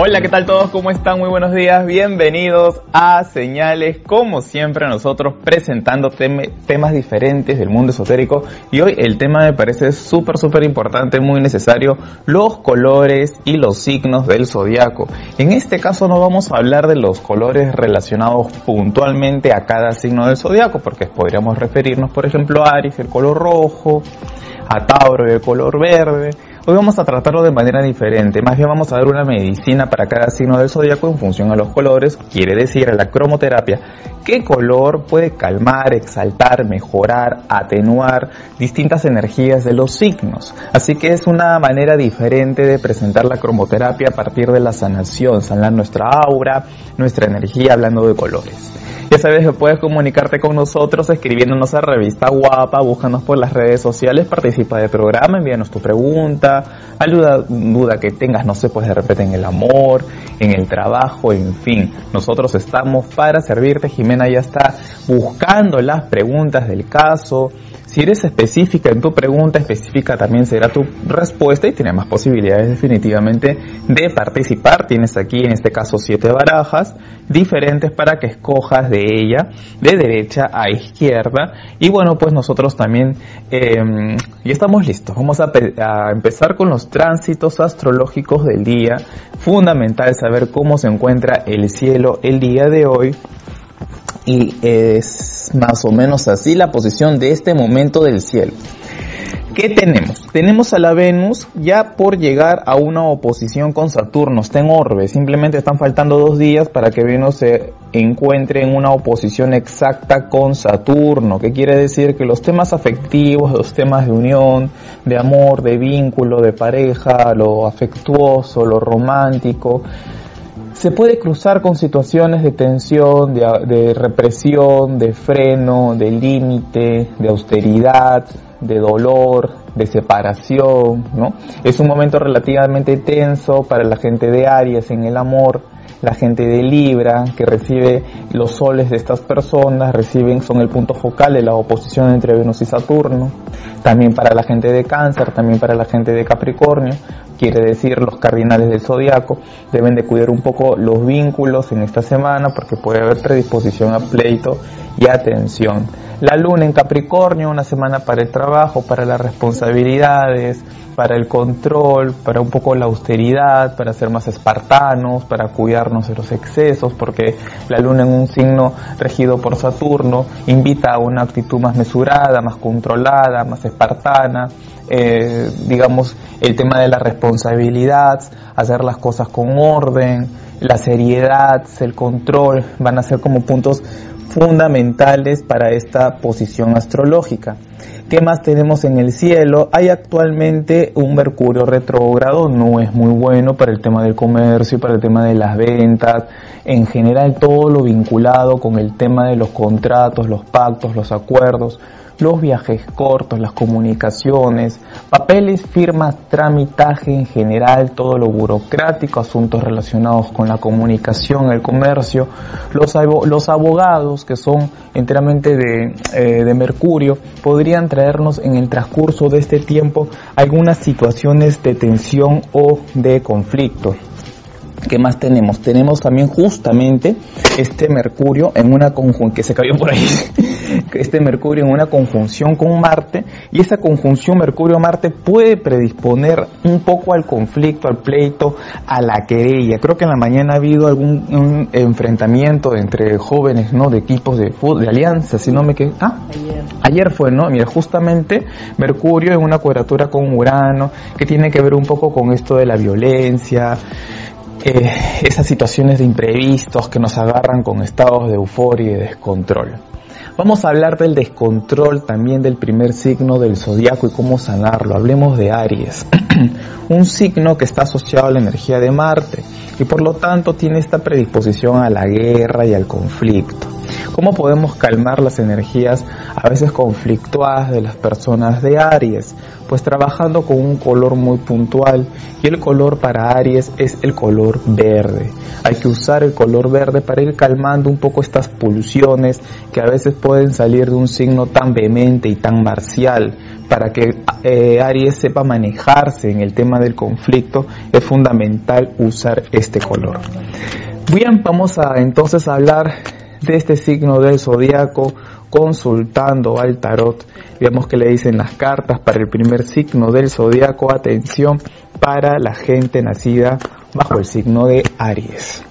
Hola, ¿qué tal todos? ¿Cómo están? Muy buenos días. Bienvenidos a Señales. Como siempre, nosotros presentando temas diferentes del mundo esotérico. Y hoy el tema me parece súper, súper importante, muy necesario. Los colores y los signos del zodiaco. En este caso no vamos a hablar de los colores relacionados puntualmente a cada signo del zodiaco, porque podríamos referirnos, por ejemplo, a Aries, el color rojo, a Tauro, el color verde Hoy vamos a tratarlo de manera diferente, más bien vamos a dar una medicina para cada signo del zodiaco en función a los colores, quiere decir a la cromoterapia, qué color puede calmar, exaltar, mejorar, atenuar distintas energías de los signos. Así que es una manera diferente de presentar la cromoterapia a partir de la sanación, sanar nuestra aura, nuestra energía hablando de colores. Ya sabes que puedes comunicarte con nosotros escribiéndonos a Revista Guapa, búscanos por las redes sociales, participa del programa, envíanos tu pregunta, ayuda, duda que tengas, no sé, pues de repente en el amor, en el trabajo, en fin. Nosotros estamos para servirte. Jimena ya está buscando las preguntas del caso si eres específica en tu pregunta, específica también será tu respuesta y tienes más posibilidades definitivamente de participar. Tienes aquí en este caso siete barajas diferentes para que escojas de ella de derecha a izquierda. Y bueno, pues nosotros también em, ya estamos listos. Vamos a, a empezar con los tránsitos astrológicos del día. Fundamental saber cómo se encuentra el cielo el día de hoy y es más o menos así la posición de este momento del cielo. ¿Qué tenemos? Tenemos a la Venus ya por llegar a una oposición con Saturno, está en orbe, simplemente están faltando dos días para que Venus se encuentre en una oposición exacta con Saturno, que quiere decir que los temas afectivos, los temas de unión, de amor, de vínculo, de pareja, lo afectuoso, lo romántico, se puede cruzar con situaciones de tensión, de, represión, de freno, de límite, de austeridad, de dolor, de separación, ¿no? Es un momento relativamente tenso para la gente de Aries en el amor, la gente de Libra que recibe los soles de estas personas, reciben, son el punto focal de la oposición entre Venus y Saturno, también para la gente de Cáncer, también para la gente de Capricornio, quiere decir los cardinales del zodiaco, deben de cuidar un poco los vínculos en esta semana porque puede haber predisposición a pleito y atención. La luna en Capricornio, una semana para el trabajo, para las responsabilidades, para el control, para un poco la austeridad, para ser más espartanos, para cuidarnos de los excesos, porque la luna en un signo regido por Saturno invita a una actitud más mesurada, más controlada, más espartana, eh, digamos, el tema de la responsabilidad, hacer las cosas con orden, la seriedad, el control, van a ser como puntos fundamentales para esta posición astrológica. ¿Qué más tenemos en el cielo? Hay actualmente un Mercurio retrógrado, no es muy bueno para el tema del comercio, para el tema de las ventas, en general todo lo vinculado con el tema de los contratos, los pactos, los acuerdos los viajes cortos, las comunicaciones, papeles, firmas, tramitaje en general, todo lo burocrático, asuntos relacionados con la comunicación, el comercio, los, los abogados que son enteramente de, eh, de Mercurio, podrían traernos en el transcurso de este tiempo algunas situaciones de tensión o de conflicto. ¿Qué más tenemos? Tenemos también justamente este Mercurio en una conjunción, que se cayó por ahí, este Mercurio en una conjunción con Marte, y esa conjunción Mercurio-Marte puede predisponer un poco al conflicto, al pleito, a la querella. Creo que en la mañana ha habido algún enfrentamiento entre jóvenes, ¿no? De equipos de fútbol, de alianza, si no me quedé, ah, ayer. ayer fue, ¿no? Mira, justamente Mercurio en una cuadratura con Urano, que tiene que ver un poco con esto de la violencia, eh, esas situaciones de imprevistos que nos agarran con estados de euforia y de descontrol. Vamos a hablar del descontrol también del primer signo del zodiaco y cómo sanarlo. Hablemos de Aries, un signo que está asociado a la energía de Marte y por lo tanto tiene esta predisposición a la guerra y al conflicto. ¿Cómo podemos calmar las energías a veces conflictuadas de las personas de Aries? Pues trabajando con un color muy puntual y el color para Aries es el color verde. Hay que usar el color verde para ir calmando un poco estas pulsiones que a veces pueden salir de un signo tan vehemente y tan marcial para que eh, Aries sepa manejarse en el tema del conflicto, es fundamental usar este color. Bien, vamos a entonces hablar de este signo del zodiaco consultando al tarot. Vemos que le dicen las cartas para el primer signo del zodiaco. Atención para la gente nacida bajo el signo de Aries.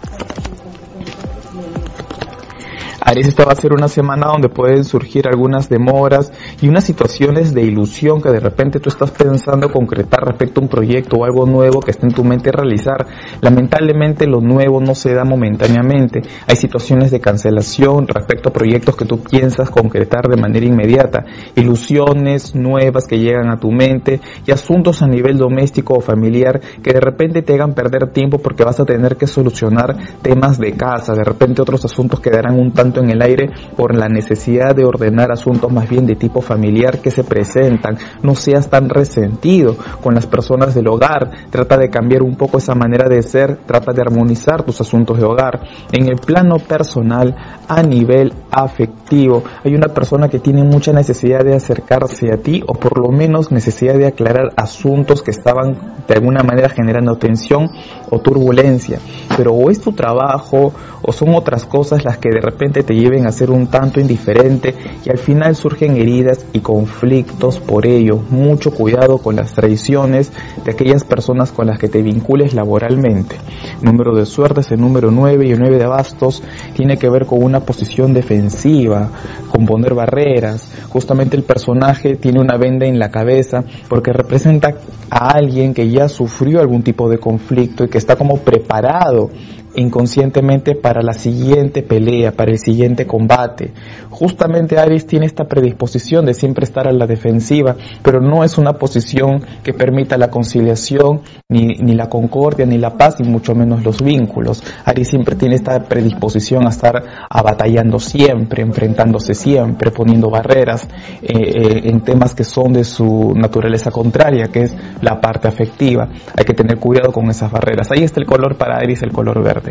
Aries, esta va a ser una semana donde pueden surgir algunas demoras y unas situaciones de ilusión que de repente tú estás pensando concretar respecto a un proyecto o algo nuevo que está en tu mente realizar. Lamentablemente lo nuevo no se da momentáneamente. Hay situaciones de cancelación respecto a proyectos que tú piensas concretar de manera inmediata. Ilusiones nuevas que llegan a tu mente y asuntos a nivel doméstico o familiar que de repente te hagan perder tiempo porque vas a tener que solucionar temas de casa. De repente otros asuntos quedarán un tanto en el aire por la necesidad de ordenar asuntos más bien de tipo familiar que se presentan. No seas tan resentido con las personas del hogar. Trata de cambiar un poco esa manera de ser. Trata de armonizar tus asuntos de hogar. En el plano personal, a nivel afectivo, hay una persona que tiene mucha necesidad de acercarse a ti o por lo menos necesidad de aclarar asuntos que estaban de alguna manera generando tensión o turbulencia. Pero o es tu trabajo o son otras cosas las que de repente te lleven a ser un tanto indiferente y al final surgen heridas y conflictos por ello. Mucho cuidado con las traiciones de aquellas personas con las que te vincules laboralmente. Número de suertes, el número 9 y el 9 de bastos tiene que ver con una posición defensiva, con poner barreras. Justamente el personaje tiene una venda en la cabeza porque representa a alguien que ya sufrió algún tipo de conflicto y que está como preparado inconscientemente para la siguiente pelea, para el siguiente combate. Justamente Aries tiene esta predisposición de siempre estar a la defensiva, pero no es una posición que permita la conciliación, ni, ni la concordia, ni la paz, ni mucho menos los vínculos. Aries siempre tiene esta predisposición a estar batallando siempre, enfrentándose siempre, poniendo barreras eh, eh, en temas que son de su naturaleza contraria, que es la parte afectiva. Hay que tener cuidado con esas barreras. Ahí está el color para Aries, el color verde.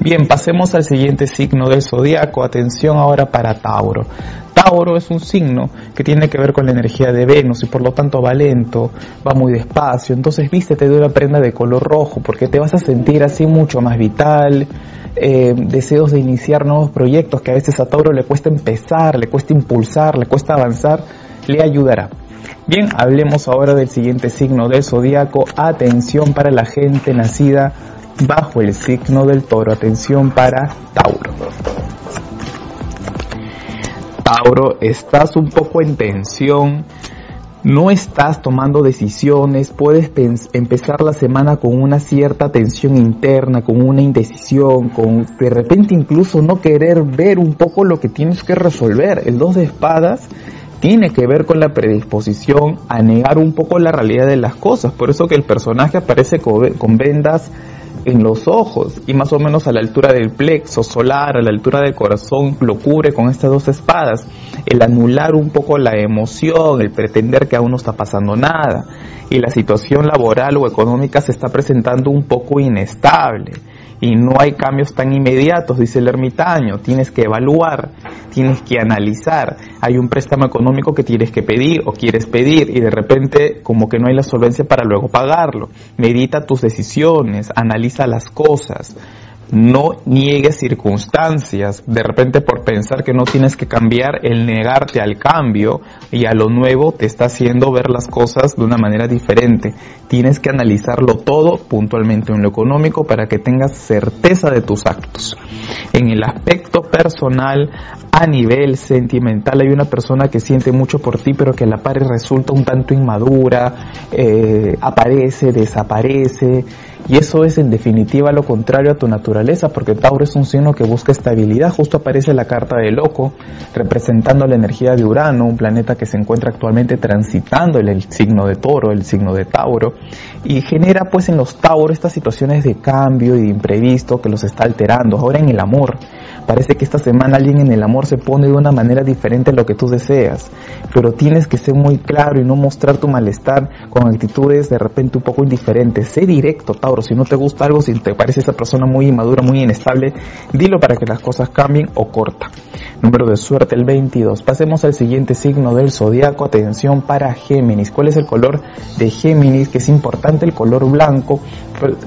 Bien, pasemos al siguiente signo del zodiaco. Atención ahora para Tauro. Tauro es un signo que tiene que ver con la energía de Venus y por lo tanto va lento, va muy despacio. Entonces vístete de una prenda de color rojo porque te vas a sentir así mucho más vital, eh, deseos de iniciar nuevos proyectos que a veces a Tauro le cuesta empezar, le cuesta impulsar, le cuesta avanzar, le ayudará. Bien, hablemos ahora del siguiente signo del zodiaco. Atención para la gente nacida bajo el signo del toro. Atención para Tauro. Tauro, estás un poco en tensión, no estás tomando decisiones, puedes empezar la semana con una cierta tensión interna, con una indecisión, con de repente incluso no querer ver un poco lo que tienes que resolver. El dos de espadas tiene que ver con la predisposición a negar un poco la realidad de las cosas. Por eso que el personaje aparece con vendas en los ojos y más o menos a la altura del plexo solar, a la altura del corazón, lo cubre con estas dos espadas. El anular un poco la emoción, el pretender que aún no está pasando nada y la situación laboral o económica se está presentando un poco inestable y no hay cambios tan inmediatos, dice el ermitaño, tienes que evaluar, tienes que analizar, hay un préstamo económico que tienes que pedir o quieres pedir y de repente como que no hay la solvencia para luego pagarlo. Medita tus decisiones, analiza las cosas, no niegues circunstancias, de repente por pensar que no tienes que cambiar, el negarte al cambio y a lo nuevo te está haciendo ver las cosas de una manera diferente. Tienes que analizarlo todo puntualmente en lo económico para que tengas certeza de tus actos. En el aspecto personal, a nivel sentimental, hay una persona que siente mucho por ti, pero que a la par resulta un tanto inmadura, eh, aparece, desaparece y eso es en definitiva lo contrario a tu naturaleza, porque Tauro es un signo que busca estabilidad. Justo aparece la carta de loco, representando la energía de Urano, un planeta que se encuentra actualmente transitando el, el signo de Toro, el signo de Tauro, y genera pues en los Tauros estas situaciones de cambio y de imprevisto que los está alterando. Ahora en el amor, Parece que esta semana alguien en el amor se pone de una manera diferente a lo que tú deseas, pero tienes que ser muy claro y no mostrar tu malestar con actitudes de repente un poco indiferentes. Sé directo, Tauro, si no te gusta algo, si te parece esa persona muy inmadura, muy inestable, dilo para que las cosas cambien o corta. Número de suerte el 22. Pasemos al siguiente signo del zodiaco. Atención para Géminis. ¿Cuál es el color de Géminis? Que es importante el color blanco,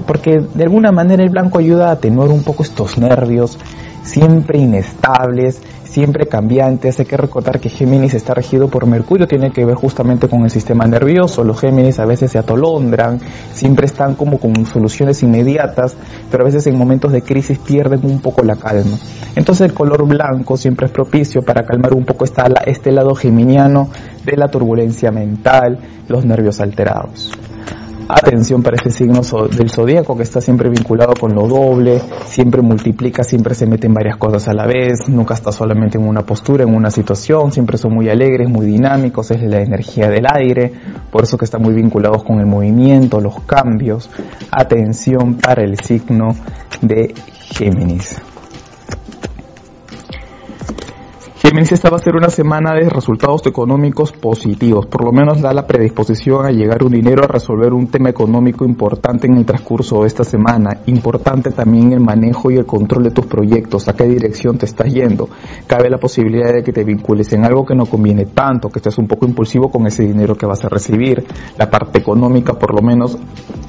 porque de alguna manera el blanco ayuda a atenuar un poco estos nervios siempre inestables, siempre cambiantes. Hay que recordar que Géminis está regido por Mercurio, tiene que ver justamente con el sistema nervioso. Los Géminis a veces se atolondran, siempre están como con soluciones inmediatas, pero a veces en momentos de crisis pierden un poco la calma. Entonces el color blanco siempre es propicio para calmar un poco este lado geminiano de la turbulencia mental, los nervios alterados. Atención para este signo del zodíaco que está siempre vinculado con lo doble, siempre multiplica, siempre se mete en varias cosas a la vez, nunca está solamente en una postura, en una situación, siempre son muy alegres, muy dinámicos, es la energía del aire, por eso que están muy vinculados con el movimiento, los cambios. Atención para el signo de Géminis. Géminis, esta va a ser una semana de resultados económicos positivos, por lo menos da la predisposición a llegar un dinero a resolver un tema económico importante en el transcurso de esta semana. Importante también el manejo y el control de tus proyectos, a qué dirección te estás yendo. Cabe la posibilidad de que te vincules en algo que no conviene tanto, que estés un poco impulsivo con ese dinero que vas a recibir. La parte económica por lo menos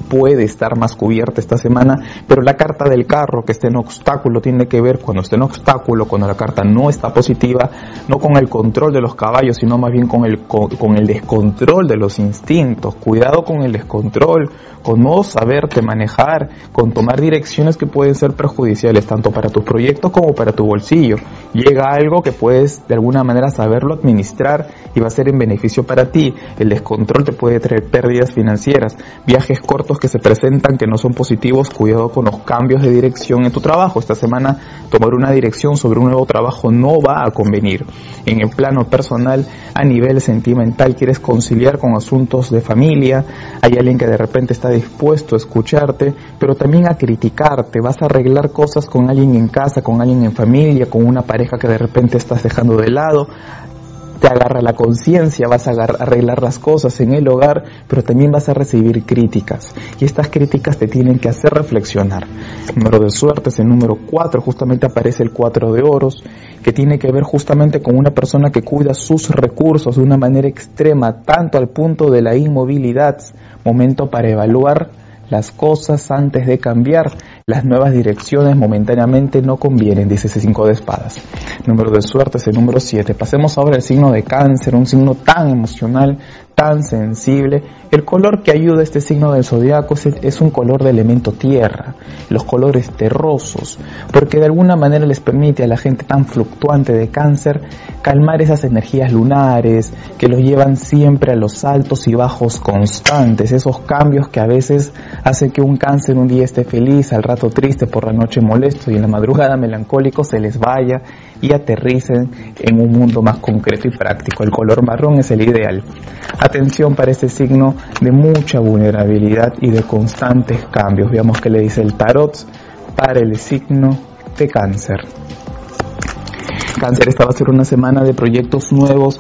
puede estar más cubierta esta semana, pero la carta del carro que esté en obstáculo tiene que ver cuando esté en obstáculo, cuando la carta no está positiva, no con el control de los caballos, sino más bien con el, con, el descontrol de los instintos. Cuidado con el descontrol, con no saberte manejar, con tomar direcciones que pueden ser perjudiciales tanto para tus proyectos como para tu bolsillo. Llega algo que puedes de alguna manera saberlo administrar y va a ser en beneficio para ti. El descontrol te puede traer pérdidas financieras, viajes cortos que se presentan que no son positivos, cuidado con los cambios de dirección en tu trabajo. Esta semana tomar una dirección sobre un nuevo trabajo no va a convenir en el plano personal, a nivel sentimental, quieres conciliar con asuntos de familia, hay alguien que de repente está dispuesto a escucharte, pero también a criticarte, vas a arreglar cosas con alguien en casa, con alguien en familia, con una pareja que de repente estás dejando de lado, te agarra la conciencia, vas a arreglar las cosas en el hogar, pero también vas a recibir críticas. Y estas críticas te tienen que hacer reflexionar. número de suerte es el número 4, justamente aparece el 4 de oros, que tiene que ver justamente con una persona que cuida sus recursos de una manera extrema, tanto al punto de la inmovilidad, momento para evaluar las cosas antes de cambiar. Las nuevas direcciones momentáneamente no convienen, dice ese 5 de espadas. Número de suerte es el número 7. Pasemos ahora al signo de cáncer, un signo tan emocional, tan sensible. El color que ayuda a este signo del zodiaco es, un color de elemento tierra, los colores terrosos, porque de alguna manera les permite a la gente tan fluctuante de cáncer calmar esas energías lunares que los llevan siempre a los altos y bajos constantes, esos cambios que a veces hacen que un cáncer un día esté feliz, al rato triste, por la noche molesto y en la madrugada melancólico se les vaya y aterricen en un mundo más concreto y práctico. El color marrón es el ideal. Atención para este signo de mucha vulnerabilidad y de constantes cambios. Veamos qué le dice el tarot para el signo de cáncer. Cáncer, esta va a ser una semana de proyectos nuevos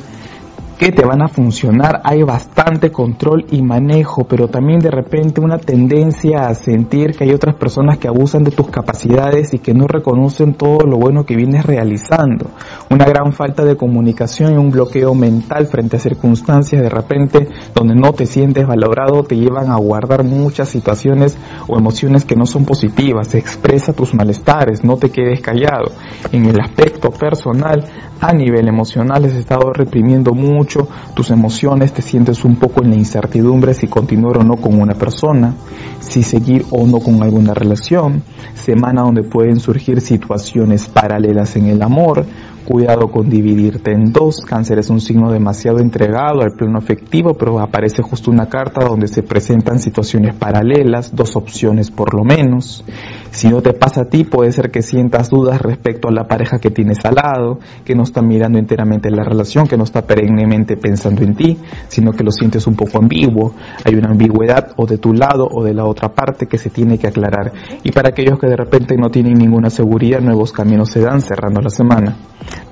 que te van a funcionar. Hay bastante control y manejo, pero también de repente una tendencia a sentir que hay otras personas que abusan de tus capacidades y que no reconocen todo lo bueno que vienes realizando. Una gran falta de comunicación y un bloqueo mental frente a circunstancias de repente donde no te sientes valorado te llevan a guardar muchas situaciones o emociones que no son positivas. Expresa tus malestares, no te quedes callado. En el aspecto personal, a nivel emocional, has estado reprimiendo mucho tus emociones, te sientes un poco en la incertidumbre si continuar o no con una persona, si seguir o no con alguna relación, semana donde pueden surgir situaciones paralelas en el amor, cuidado con dividirte en dos, cáncer es un signo demasiado entregado al plano afectivo, pero aparece justo una carta donde se presentan situaciones paralelas, dos opciones por lo menos, Si no te pasa a ti, puede ser que sientas dudas respecto a la pareja que tienes al lado, que no está mirando enteramente la relación, que no está perennemente pensando en ti, sino que lo sientes un poco ambiguo. Hay una ambigüedad o de tu lado o de la otra parte que se tiene que aclarar. Y para aquellos que de repente no tienen ninguna seguridad, nuevos caminos se dan cerrando la semana.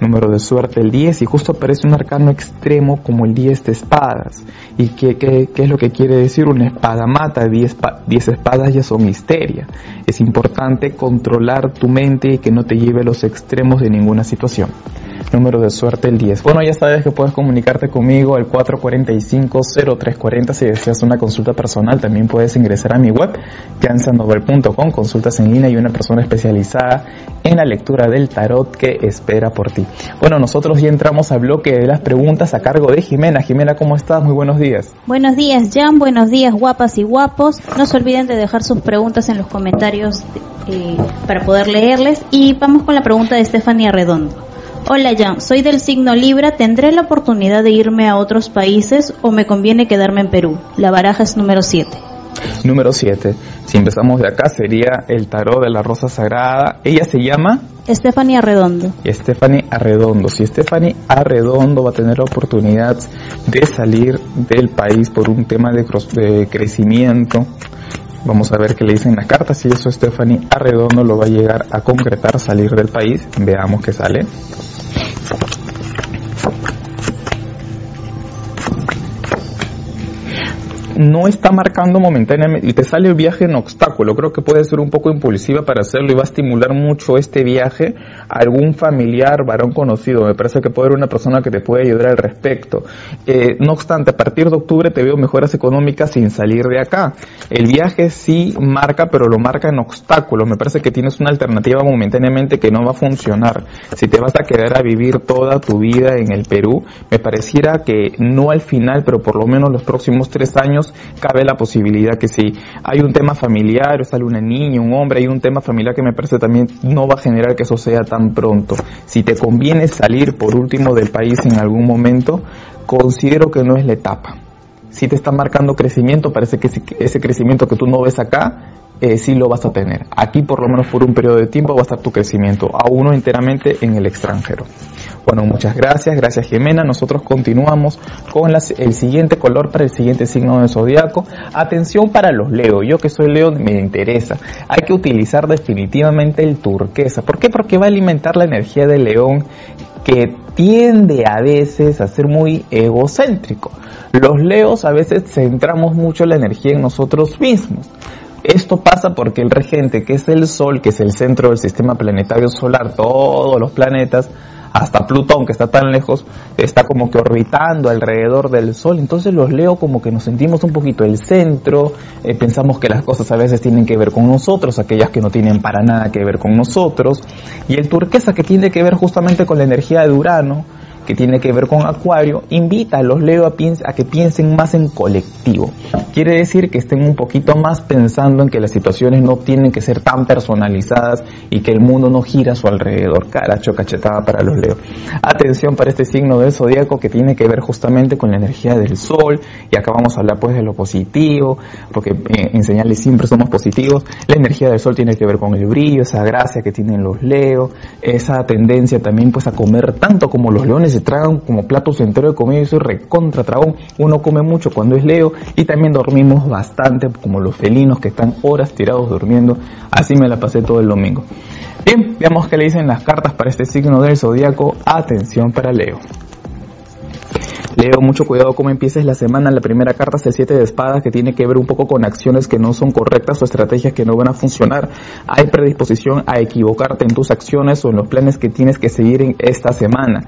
Número de suerte el 10 y justo aparece un arcano extremo como el 10 de espadas. ¿Y qué, qué, qué es lo que quiere decir? Una espada mata, 10, 10 espadas ya son histeria. Es importante controlar tu mente y que no te lleve a los extremos de ninguna situación número de suerte el 10. Bueno, ya sabes que puedes comunicarte conmigo al 445-0340 si deseas una consulta personal. También puedes ingresar a mi web, jansanovel.com, consultas en línea y una persona especializada en la lectura del tarot que espera por ti. Bueno, nosotros ya entramos al bloque de las preguntas a cargo de Jimena. Jimena, ¿cómo estás? Muy buenos días. Buenos días, Jan. Buenos días, guapas y guapos. No se olviden de dejar sus preguntas en los comentarios eh, para poder leerles. Y vamos con la pregunta de Estefania Redondo. Hola Jan, soy del signo Libra, ¿tendré la oportunidad de irme a otros países o me conviene quedarme en Perú? La baraja es número 7. Número 7. Si empezamos de acá sería el tarot de la rosa sagrada. Ella se llama Stephanie Arredondo. Stephanie Arredondo. Si Stephanie Arredondo va a tener la oportunidad de salir del país por un tema de, de crecimiento, Vamos a ver qué le dicen las cartas. Si eso Stephanie Arredondo lo va a llegar a concretar, salir del país. Veamos qué sale. No está marcando momentáneamente y te sale el viaje en obstáculo. Creo que puede ser un poco impulsiva para hacerlo y va a estimular mucho este viaje a algún familiar, varón conocido. Me parece que puede haber una persona que te puede ayudar al respecto. Eh, no obstante, a partir de octubre te veo mejoras económicas sin salir de acá. El viaje sí marca, pero lo marca en obstáculo. Me parece que tienes una alternativa momentáneamente que no va a funcionar. Si te vas a quedar a vivir toda tu vida en el Perú, me pareciera que no al final, pero por lo menos los próximos tres años cabe la posibilidad que si hay un tema familiar, sale una niña, un hombre, hay un tema familiar que me parece también no va a generar que eso sea tan pronto. Si te conviene salir por último del país en algún momento, considero que no es la etapa. Si te está marcando crecimiento, parece que ese crecimiento que tú no ves acá, eh, sí lo vas a tener. Aquí por lo menos por un periodo de tiempo va a estar tu crecimiento, a uno enteramente en el extranjero. Bueno, muchas gracias, gracias Jimena. Nosotros continuamos con el siguiente color para el siguiente signo del zodiaco. Atención para los Leo. Yo que soy Leo me interesa. Hay que utilizar definitivamente el turquesa. ¿Por qué? Porque va a alimentar la energía del león que tiende a veces a ser muy egocéntrico. Los leos a veces centramos mucho la energía en nosotros mismos. Esto pasa porque el regente, que es el Sol, que es el centro del sistema planetario solar, todos los planetas, hasta Plutón, que está tan lejos, está como que orbitando alrededor del Sol. Entonces los leo como que nos sentimos un poquito el centro, eh, pensamos que las cosas a veces tienen que ver con nosotros, aquellas que no tienen para nada que ver con nosotros. Y el turquesa que tiene que ver justamente con la energía de Urano, que tiene que ver con Acuario, invita a los Leo a, que piensen más en colectivo. Quiere decir que estén un poquito más pensando en que las situaciones no tienen que ser tan personalizadas y que el mundo no gira a su alrededor. Caracho, cachetada para los Leo. Atención para este signo del zodiaco que tiene que ver justamente con la energía del Sol. Y acá vamos a hablar pues de lo positivo, porque eh, en señales siempre somos positivos. La energía del Sol tiene que ver con el brillo, esa gracia que tienen los Leo, esa tendencia también pues a comer tanto como los leones se tragan como platos enteros de comida, y soy recontra tragón, uno come mucho cuando es Leo y también dormimos bastante como los felinos que están horas tirados durmiendo, así me la pasé todo el domingo. Bien, veamos qué le dicen las cartas para este signo del zodiaco, atención para Leo. Leo, mucho cuidado cómo empieces la semana. La primera carta es el 7 de espadas que tiene que ver un poco con acciones que no son correctas o estrategias que no van a funcionar. Hay predisposición a equivocarte en tus acciones o en los planes que tienes que seguir en esta semana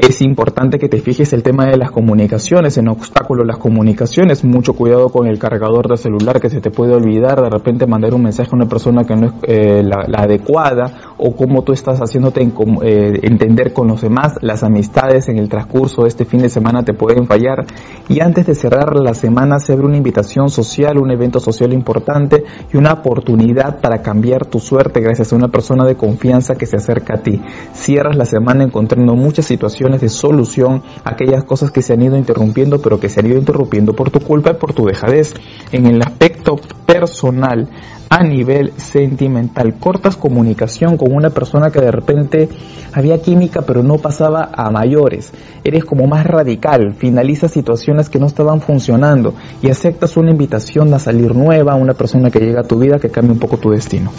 es importante que te fijes el tema de las comunicaciones, en obstáculos las comunicaciones, mucho cuidado con el cargador de celular que se te puede olvidar, de repente mandar un mensaje a una persona que no es eh, la, adecuada o cómo tú estás haciéndote eh, entender con los demás, las amistades en el transcurso de este fin de semana te pueden fallar y antes de cerrar la semana se abre una invitación social, un evento social importante y una oportunidad para cambiar tu suerte gracias a una persona de confianza que se acerca a ti. Cierras la semana encontrando muchas situaciones de solución aquellas cosas que se han ido interrumpiendo, pero que se han ido interrumpiendo por tu culpa y por tu dejadez. En el aspecto personal, a nivel sentimental. Cortas comunicación con una persona que de repente había química pero no pasaba a mayores. Eres como más radical, finalizas situaciones que no estaban funcionando y aceptas una invitación a salir nueva, una persona que llega a tu vida que cambia un poco tu destino.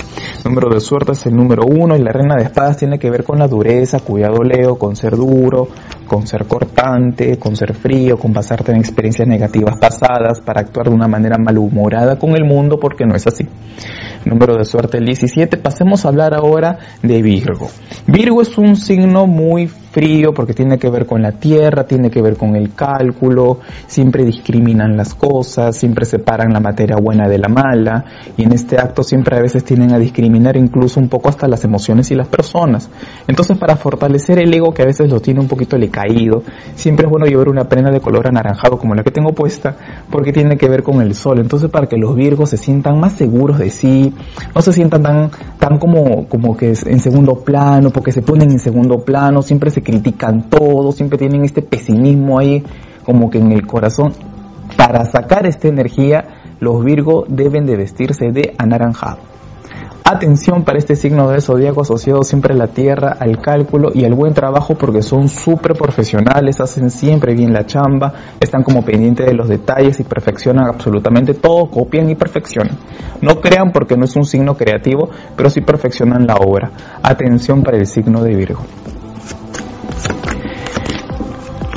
Número de suerte es el número uno y la reina de espadas tiene que ver con la dureza, cuidado Leo, con ser duro, con ser cortante, con ser frío, con basarte en experiencias negativas pasadas para actuar de una manera malhumorada con el mundo porque no es así. Número de suerte el 17. Pasemos a hablar ahora de Virgo. Virgo es un signo muy frío porque tiene que ver con la tierra, tiene que ver con el cálculo, siempre discriminan las cosas, siempre separan la materia buena de la mala y en este acto siempre a veces tienen a discriminar incluso un poco hasta las emociones y las personas. Entonces para fortalecer el ego que a veces lo tiene un poquito le caído, siempre es bueno llevar una prenda de color anaranjado como la que tengo puesta porque tiene que ver con el sol. Entonces para que los virgos se sientan más seguros de sí, no se sientan tan, tan como, como que en segundo plano, porque se ponen en segundo plano, siempre se critican todo, siempre tienen este pesimismo ahí como que en el corazón. Para sacar esta energía, los Virgo deben de vestirse de anaranjado. Atención para este signo del zodiaco asociado siempre a la tierra, al cálculo y al buen trabajo porque son súper profesionales, hacen siempre bien la chamba, están como pendientes de los detalles y perfeccionan absolutamente todo, copian y perfeccionan. No crean porque no es un signo creativo, pero sí perfeccionan la obra. Atención para el signo de Virgo.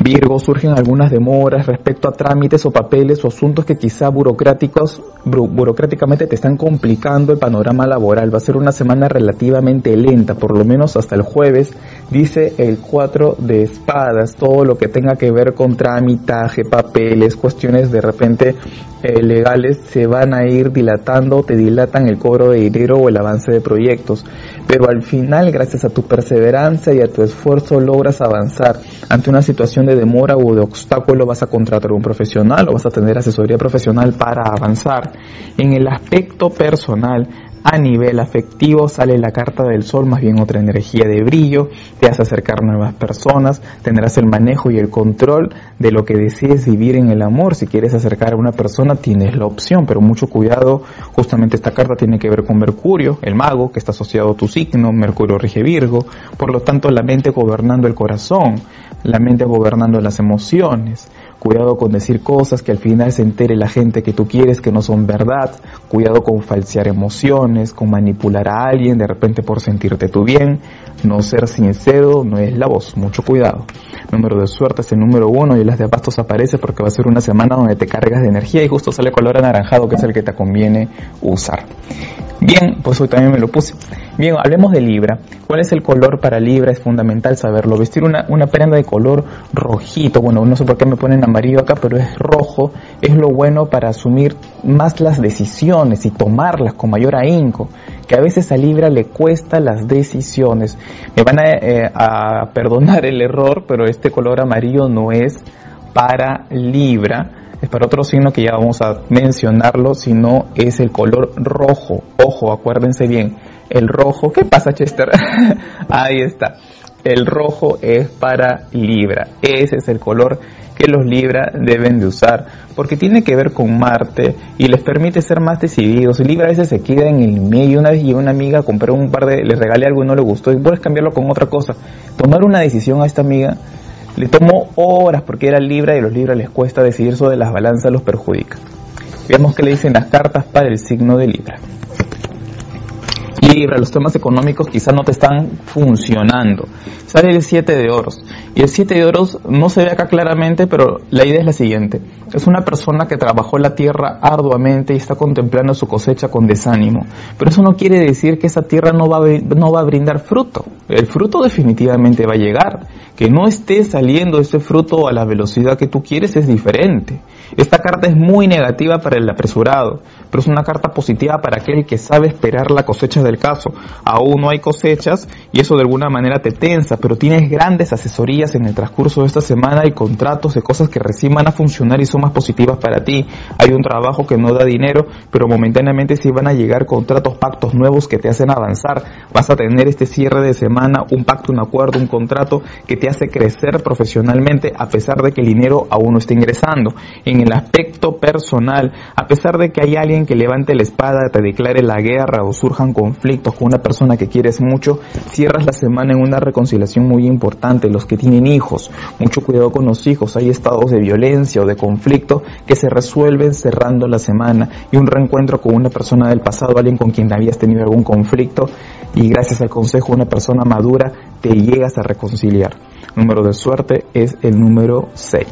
Virgo, surgen algunas demoras respecto a trámites o papeles o asuntos que quizá burocráticos, burocráticamente te están complicando el panorama laboral. Va a ser una semana relativamente lenta, por lo menos hasta el jueves, dice el 4 de espadas, todo lo que tenga que ver con tramitaje, papeles, cuestiones de repente eh, legales se van a ir dilatando, te dilatan el cobro de dinero o el avance de proyectos. Pero al final, gracias a tu perseverancia y a tu esfuerzo, logras avanzar ante una situación de demora o de obstáculo vas a contratar un profesional o vas a tener asesoría profesional para avanzar. En el aspecto personal, a nivel afectivo sale la carta del sol, más bien otra energía de brillo, te hace acercar nuevas personas, tendrás el manejo y el control de lo que decides vivir en el amor. Si quieres acercar a una persona tienes la opción, pero mucho cuidado, justamente esta carta tiene que ver con Mercurio, el mago, que está asociado a tu signo, Mercurio rige Virgo, por lo tanto la mente gobernando el corazón, la mente gobernando las emociones. Cuidado con decir cosas que al final se entere la gente que tú quieres que no son verdad. Cuidado con falsear emociones, con manipular a alguien de repente por sentirte tú bien. No ser sincero no es la voz. Mucho cuidado. Número de suerte es el número uno y las de bastos aparece porque va a ser una semana donde te cargas de energía y justo sale color anaranjado que es el que te conviene usar. Bien, pues hoy también me lo puse. Bien, hablemos de Libra. ¿Cuál es el color para Libra? Es fundamental saberlo. Vestir una, una prenda de color rojito, bueno, no sé por qué me ponen amarillo acá, pero es rojo, es lo bueno para asumir más las decisiones y tomarlas con mayor ahínco, que a veces a Libra le cuesta las decisiones. Me van a, eh, perdonar el error, pero este color amarillo no es para Libra es para otro signo que ya vamos a mencionarlo, sino es el color rojo. Ojo, acuérdense bien, el rojo, ¿qué pasa Chester? Ahí está. El rojo es para Libra. Ese es el color que los Libra deben de usar porque tiene que ver con Marte y les permite ser más decididos. Libra a veces se queda en el medio. Una vez y una amiga compró un par de, le regalé algo y no le gustó y puedes cambiarlo con otra cosa. Tomar una decisión a esta amiga le tomó horas porque era Libra y a los Libra les cuesta decidir sobre las balanzas, los perjudica. Veamos qué le dicen las cartas para el signo de Libra. Los temas económicos quizás no te están funcionando. Sale el 7 de oros. Y el 7 de oros no se ve acá claramente, pero la idea es la siguiente. Es una persona que trabajó la tierra arduamente y está contemplando su cosecha con desánimo. Pero eso no quiere decir que esa tierra no va a, no va a brindar fruto. El fruto definitivamente va a llegar. Que no esté saliendo ese fruto a la velocidad que tú quieres es diferente. Esta carta es muy negativa para el apresurado, pero es una carta positiva para aquel que sabe esperar la cosecha del caso. Aún no hay cosechas y eso de alguna manera te tensa, pero tienes grandes asesorías en el transcurso de esta semana y contratos de cosas que recién van a funcionar y son más positivas para ti. Hay un trabajo que no da dinero, pero momentáneamente sí van a llegar contratos, pactos nuevos que te hacen avanzar. Vas a tener este cierre de semana, un pacto, un acuerdo, un contrato que te hace crecer profesionalmente a pesar de que el dinero aún no está ingresando. En el aspecto personal, a pesar de que hay alguien que levante la espada, te declare la guerra o surjan conflictos con una persona que quieres mucho, cierras la semana en una reconciliación muy importante. Los que tienen hijos, mucho cuidado con los hijos. Hay estados de violencia o de conflicto que se resuelven cerrando la semana y un reencuentro con una persona del pasado, alguien con quien habías tenido algún conflicto y gracias al consejo de una persona madura te llegas a reconciliar. Número de suerte es el número 6.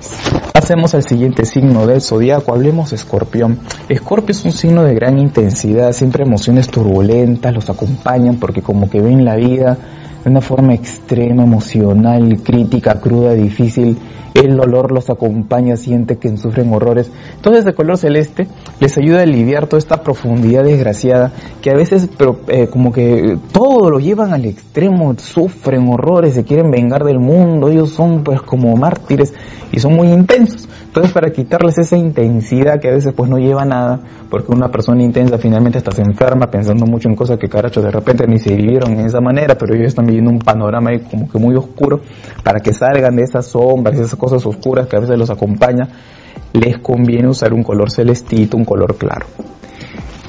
Hacemos el siguiente signo del zodiaco, hablemos escorpión. Escorpio es un signo de gran intensidad, siempre emociones turbulentas los acompañan porque como que ven la vida de una forma extrema, emocional, crítica, cruda, difícil. El dolor los acompaña, siente que sufren horrores. Entonces el color celeste les ayuda a aliviar toda esta profundidad desgraciada que a veces pero, eh, como que todo lo llevan al extremo, sufren horrores, se quieren vengar del mundo, ellos son pues como mártires y son muy intensos. Entonces para quitarles esa intensidad que a veces pues no lleva a nada, porque una persona intensa finalmente está se enferma pensando mucho en cosas que caracho de repente ni se vivieron en esa manera, pero ellos están viviendo un panorama ahí como que muy oscuro, para que salgan de esas sombras, esas cosas oscuras que a veces los acompaña, les conviene usar un color celestito, un color claro.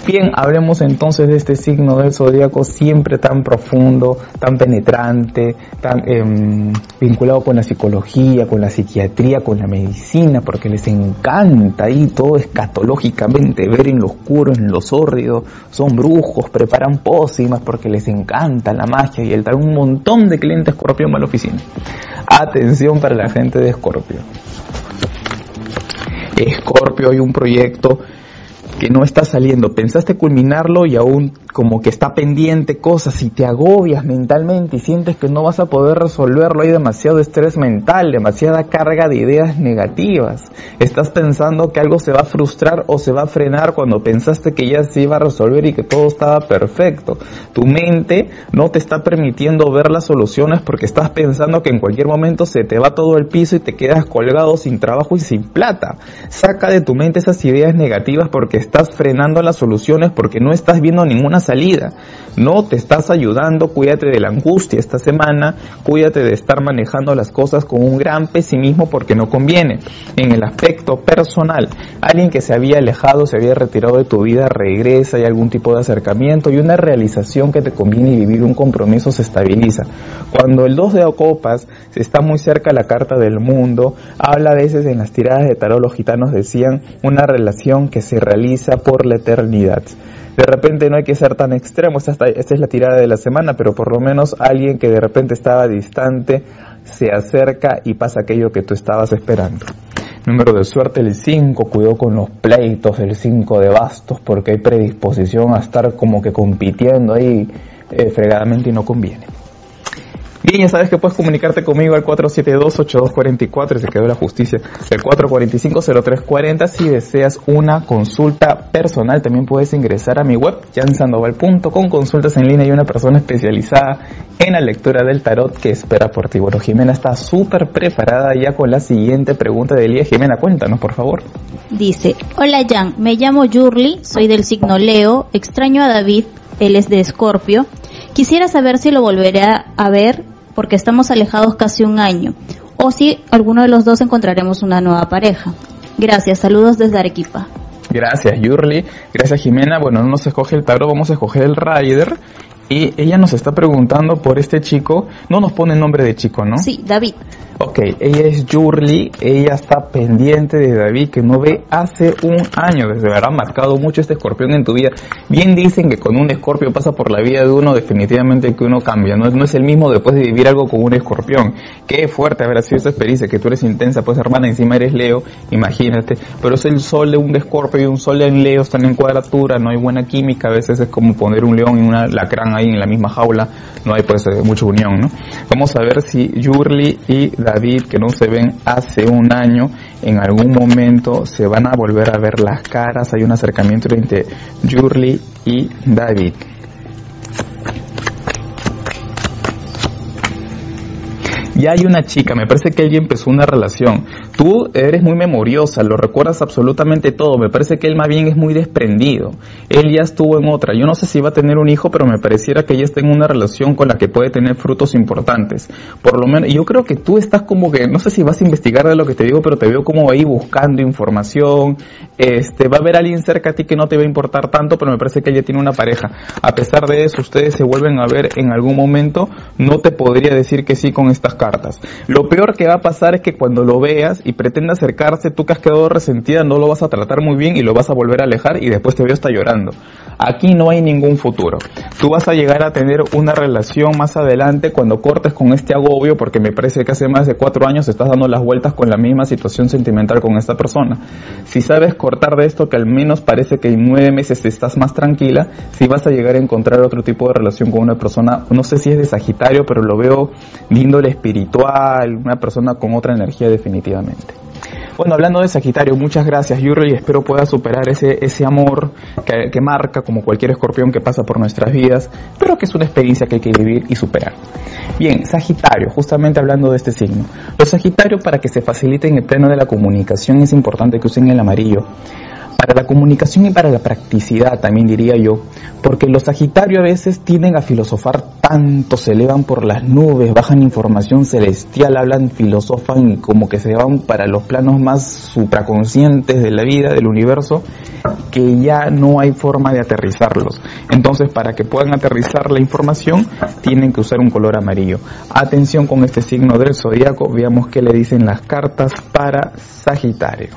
Bien, hablemos entonces de este signo del zodíaco siempre tan profundo, tan penetrante, tan em, vinculado con la psicología, con la psiquiatría, con la medicina, porque les encanta ahí todo escatológicamente ver en lo oscuro, en lo sórdido, son brujos, preparan pócimas porque les encanta la magia y el trae un montón de clientes escorpión a la oficina. Atención para la gente de Escorpio. Escorpio hay un proyecto que no está saliendo, pensaste culminarlo y aún como que está pendiente cosas y te agobias mentalmente y sientes que no vas a poder resolverlo, hay demasiado estrés mental, demasiada carga de ideas negativas. Estás pensando que algo se va a frustrar o se va a frenar cuando pensaste que ya se iba a resolver y que todo estaba perfecto. Tu mente no te está permitiendo ver las soluciones porque estás pensando que en cualquier momento se te va todo el piso y te quedas colgado sin trabajo y sin plata. Saca de tu mente esas ideas negativas porque estás frenando las soluciones porque no estás viendo ninguna salida. No te estás ayudando, cuídate de la angustia esta semana, cuídate de estar manejando las cosas con un gran pesimismo porque no conviene. En el aspecto personal, alguien que se había alejado, se había retirado de tu vida, regresa, hay algún tipo de acercamiento y una realización que te conviene y vivir un compromiso se estabiliza. Cuando el 2 de copas está muy cerca la carta del mundo, habla a veces en las tiradas de tarot los gitanos decían una relación que se realiza por la eternidad. De repente no hay que ser tan extremo, esta, esta es la tirada de la semana, pero por lo menos alguien que de repente estaba distante se acerca y pasa aquello que tú estabas esperando. Número de suerte el 5, cuidado con los pleitos, el 5 de bastos, porque hay predisposición a estar como que compitiendo ahí eh, fregadamente y no conviene. Bien, ya sabes que puedes comunicarte conmigo al 472-8244, se quedó la justicia, el 445-0340. Si deseas una consulta personal, también puedes ingresar a mi web, jansandoval.com, consultas en línea y una persona especializada en la lectura del tarot que espera por ti. Bueno, Jimena está súper preparada ya con la siguiente pregunta del día. Jimena, cuéntanos, por favor. Dice, hola Jan, me llamo Yurli, soy del signo Leo, extraño a David, él es de Escorpio. Quisiera saber si lo volveré a ver porque estamos alejados casi un año, o si alguno de los dos encontraremos una nueva pareja. Gracias, saludos desde Arequipa. Gracias, Yurli. Gracias, Jimena. Bueno, no nos escoge el tarot, vamos a escoger el Rider. Y ella nos está preguntando por este chico. No nos pone el nombre de chico, ¿no? Sí, David. Ok, ella es Yurli, ella está pendiente de David que no ve hace un año, desde habrá marcado mucho este escorpión en tu vida. Bien dicen que con un escorpio pasa por la vida de uno, definitivamente que uno cambia, no, no es el mismo después de vivir algo con un escorpión. Qué fuerte haber sido esa experiencia, que tú eres intensa, pues hermana, encima eres Leo, imagínate, pero es el sol de un escorpio y un sol en Leo, están en cuadratura, no hay buena química, a veces es como poner un león y una lacrán ahí en la misma jaula, no hay pues eh, mucha unión, ¿no? Vamos a ver si Yurli y David, que no se ven hace un año, en algún momento se van a volver a ver las caras, hay un acercamiento entre Yurli y David. Ya hay una chica, me parece que ella empezó una relación. Tú eres muy memoriosa, lo recuerdas absolutamente todo. Me parece que él más bien es muy desprendido. Él ya estuvo en otra. Yo no sé si va a tener un hijo, pero me pareciera que ella está en una relación con la que puede tener frutos importantes. Por lo menos, yo creo que tú estás como que, no sé si vas a investigar de lo que te digo, pero te veo como ahí buscando información. Este, va a haber alguien cerca a ti que no te va a importar tanto, pero me parece que ella tiene una pareja. A pesar de eso, ustedes se vuelven a ver en algún momento, no te podría decir que sí con estas cartas. Lo peor que va a pasar es que cuando lo veas y pretenda acercarse, tú que has quedado resentida, no lo vas a tratar muy bien y lo vas a volver a alejar y después te veo hasta llorando. Aquí no hay ningún futuro. Tú vas a llegar a tener una relación más adelante cuando cortes con este agobio, porque me parece que hace más de cuatro años estás dando las vueltas con la misma situación sentimental con esta persona. Si sabes cortar de esto, que al menos parece que en nueve meses estás más tranquila, si vas a llegar a encontrar otro tipo de relación con una persona, no sé si es de Sagitario, pero lo veo de índole espiritual, una persona con otra energía definitivamente. Bueno, hablando de Sagitario, muchas gracias Yuri y espero pueda superar ese, ese amor que, marca como cualquier escorpión que pasa por nuestras vidas, pero que es una experiencia que hay que vivir y superar. Bien, Sagitario, justamente hablando de este signo. Los Sagitarios para que se faciliten el plano de la comunicación es importante que usen el amarillo para la comunicación y para la practicidad también diría yo, porque los Sagitarios a veces tienden a filosofar tanto, se elevan por las nubes, bajan información celestial, hablan, filosofan y como que se van para los planos más supraconscientes de la vida, del universo, que ya no hay forma de aterrizarlos. Entonces, para que puedan aterrizar la información, tienen que usar un color amarillo. Atención con este signo del zodiaco, veamos qué le dicen las cartas para Sagitario.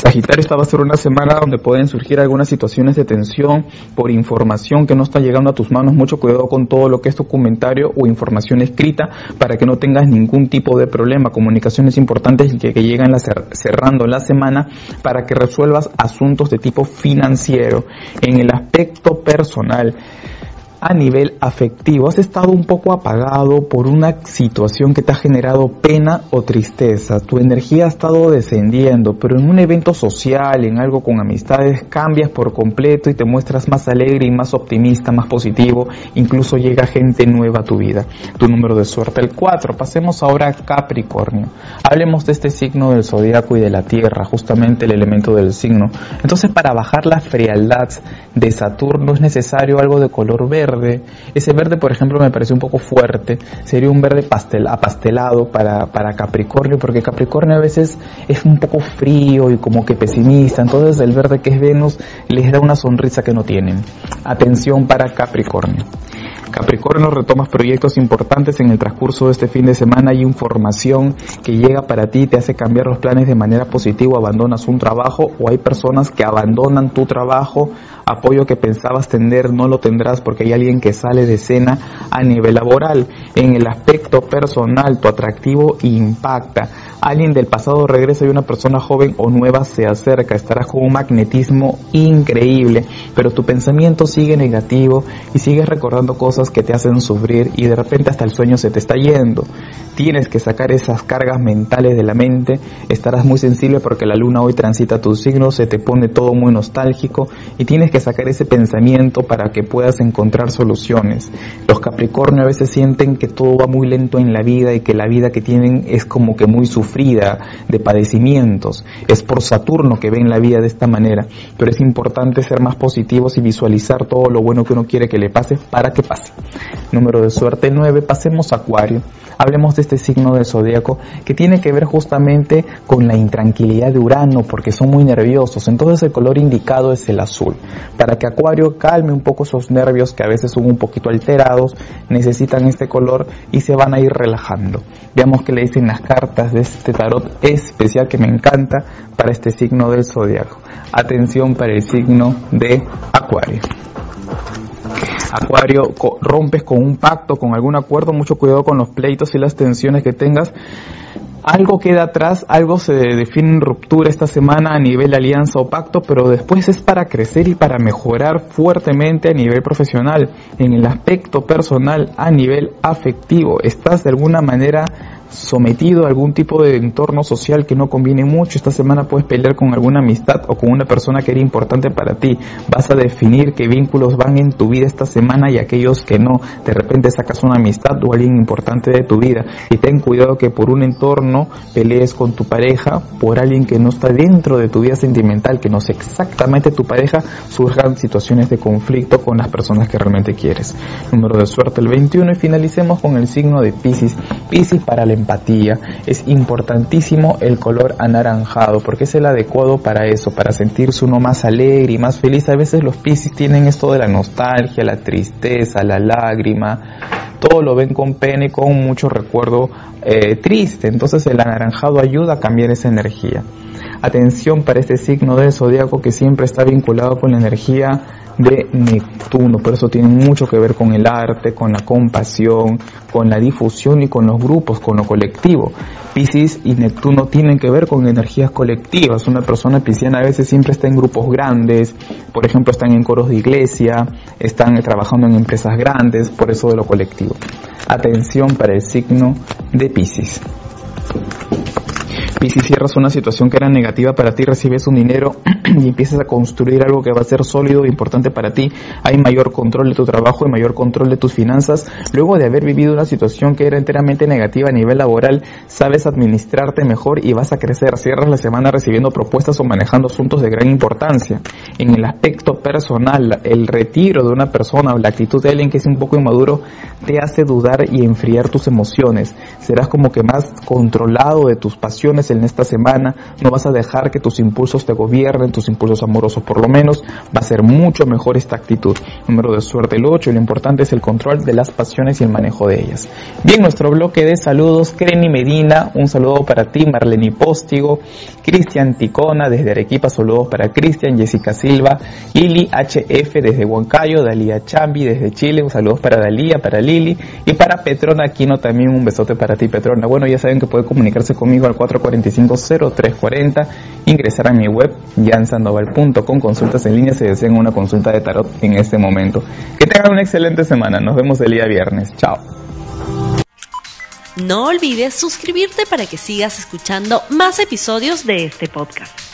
Sagitario, esta va a ser una semana donde pueden surgir algunas situaciones de tensión por información que no está llegando a tus manos. Mucho cuidado con todo lo que es documentario o información escrita para que no tengas ningún tipo de problema. Comunicaciones importantes que, que llegan cerrando la semana para que resuelvas asuntos de tipo financiero. En el aspecto personal, a nivel afectivo. Has estado un poco apagado por una situación que te ha generado pena o tristeza. Tu energía ha estado descendiendo, pero en un evento social, en algo con amistades, cambias por completo y te muestras más alegre y más optimista, más positivo. Incluso llega gente nueva a tu vida. Tu número de suerte, el 4. Pasemos ahora a Capricornio. Hablemos de este signo del zodiaco y de la tierra, justamente el elemento del signo. Entonces, para bajar la frialdad de Saturno es necesario algo de color verde Ese verde, por ejemplo, me parece un poco fuerte. Sería un verde pastel, apastelado para, para Capricornio, porque Capricornio a veces es un poco frío y como que pesimista. Entonces el verde que es Venus les da una sonrisa que no tienen. Atención para Capricornio. Capricornio retomas proyectos importantes en el transcurso de este fin de semana y información que llega para ti te hace cambiar los planes de manera positiva, abandonas un trabajo o hay personas que abandonan tu trabajo, apoyo que pensabas tener no lo tendrás porque hay alguien que sale de escena a nivel laboral. En el aspecto personal tu atractivo impacta alguien del pasado regresa y una persona joven o nueva se acerca, estarás con un magnetismo increíble, pero tu pensamiento sigue negativo y sigues recordando cosas que te hacen sufrir y de repente hasta el sueño se te está yendo. Tienes que sacar esas cargas mentales de la mente, estarás muy sensible porque la luna hoy transita tu signo, se te pone todo muy nostálgico y tienes que sacar ese pensamiento para que puedas encontrar soluciones. Los Capricornio a veces sienten que todo va muy lento en la vida y que la vida que tienen es como que muy sufrida de padecimientos. Es por Saturno que ven la vida de esta manera, pero es importante ser más positivos y visualizar todo lo bueno que uno quiere que le pase para que pase. Número de suerte 9, pasemos a Acuario. Hablemos de este signo del zodíaco que tiene que ver justamente con la intranquilidad de Urano porque son muy nerviosos. Entonces el color indicado es el azul. Para que Acuario calme un poco esos nervios que a veces son un poquito alterados, necesitan este color y se van a ir relajando. Veamos que le dicen las cartas de este tarot especial que me encanta para este signo del zodiaco. Atención para el signo de Acuario. Acuario, rompes con un pacto, con algún acuerdo, mucho cuidado con los pleitos y las tensiones que tengas. Algo queda atrás, algo se define en ruptura esta semana a nivel alianza o pacto, pero después es para crecer y para mejorar fuertemente a nivel profesional, en el aspecto personal, a nivel afectivo. Estás de alguna manera sometido a algún tipo de entorno social que no conviene mucho. Esta semana puedes pelear con alguna amistad o con una persona que era importante para ti. Vas a definir qué vínculos van en tu vida esta semana y aquellos que no. De repente sacas una amistad o alguien importante de tu vida y ten cuidado que por un entorno pelees con tu pareja, por alguien que no está dentro de tu vida sentimental, que no es exactamente tu pareja, surjan situaciones de conflicto con las personas que realmente quieres. Número de suerte el 21 y finalicemos con el signo de Pisces. Pisces para la empatía. Es importantísimo el color anaranjado porque es el adecuado para eso, para sentirse uno más alegre y más feliz. A veces los Pisces tienen esto de la nostalgia, la tristeza, la lágrima, todo lo ven con pena y con mucho recuerdo eh, triste. Entonces el anaranjado ayuda a cambiar esa energía. Atención para este signo del zodiaco que siempre está vinculado con la energía de Neptuno, por eso tiene mucho que ver con el arte, con la compasión, con la difusión y con los grupos, con lo colectivo. Piscis y Neptuno tienen que ver con energías colectivas. Una persona pisciana a veces siempre está en grupos grandes, por ejemplo, están en coros de iglesia, están trabajando en empresas grandes, por eso de lo colectivo. Atención para el signo de Piscis. Y si cierras una situación que era negativa para ti, recibes un dinero y empiezas a construir algo que va a ser sólido e importante para ti, hay mayor control de tu trabajo y mayor control de tus finanzas. Luego de haber vivido una situación que era enteramente negativa a nivel laboral, sabes administrarte mejor y vas a crecer. Cierras la semana recibiendo propuestas o manejando asuntos de gran importancia. En el aspecto personal, el retiro de una persona o la actitud de alguien que es un poco inmaduro te hace dudar y enfriar tus emociones. Serás como que más controlado de tus pasiones en esta semana, no vas a dejar que tus impulsos te gobiernen, tus impulsos amorosos por lo menos, va a ser mucho mejor esta actitud. Número de suerte el 8, lo importante es el control de las pasiones y el manejo de ellas. Bien, nuestro bloque de saludos, Kreni Medina, un saludo para ti, Marlene Póstigo, Cristian Ticona desde Arequipa, saludos para Cristian, Jessica Silva, Lili HF desde Huancayo, Dalía Chambi desde Chile, un saludo para Dalía, para Lili y para Petrona Aquino también un besote para ti Petrona. Bueno, ya saben que puede comunicarse conmigo al 440 250340, ingresar a mi web jansandoval.com, consultas en línea si desean una consulta de tarot en este momento. Que tengan una excelente semana, nos vemos el día viernes, chao. No olvides suscribirte para que sigas escuchando más episodios de este podcast.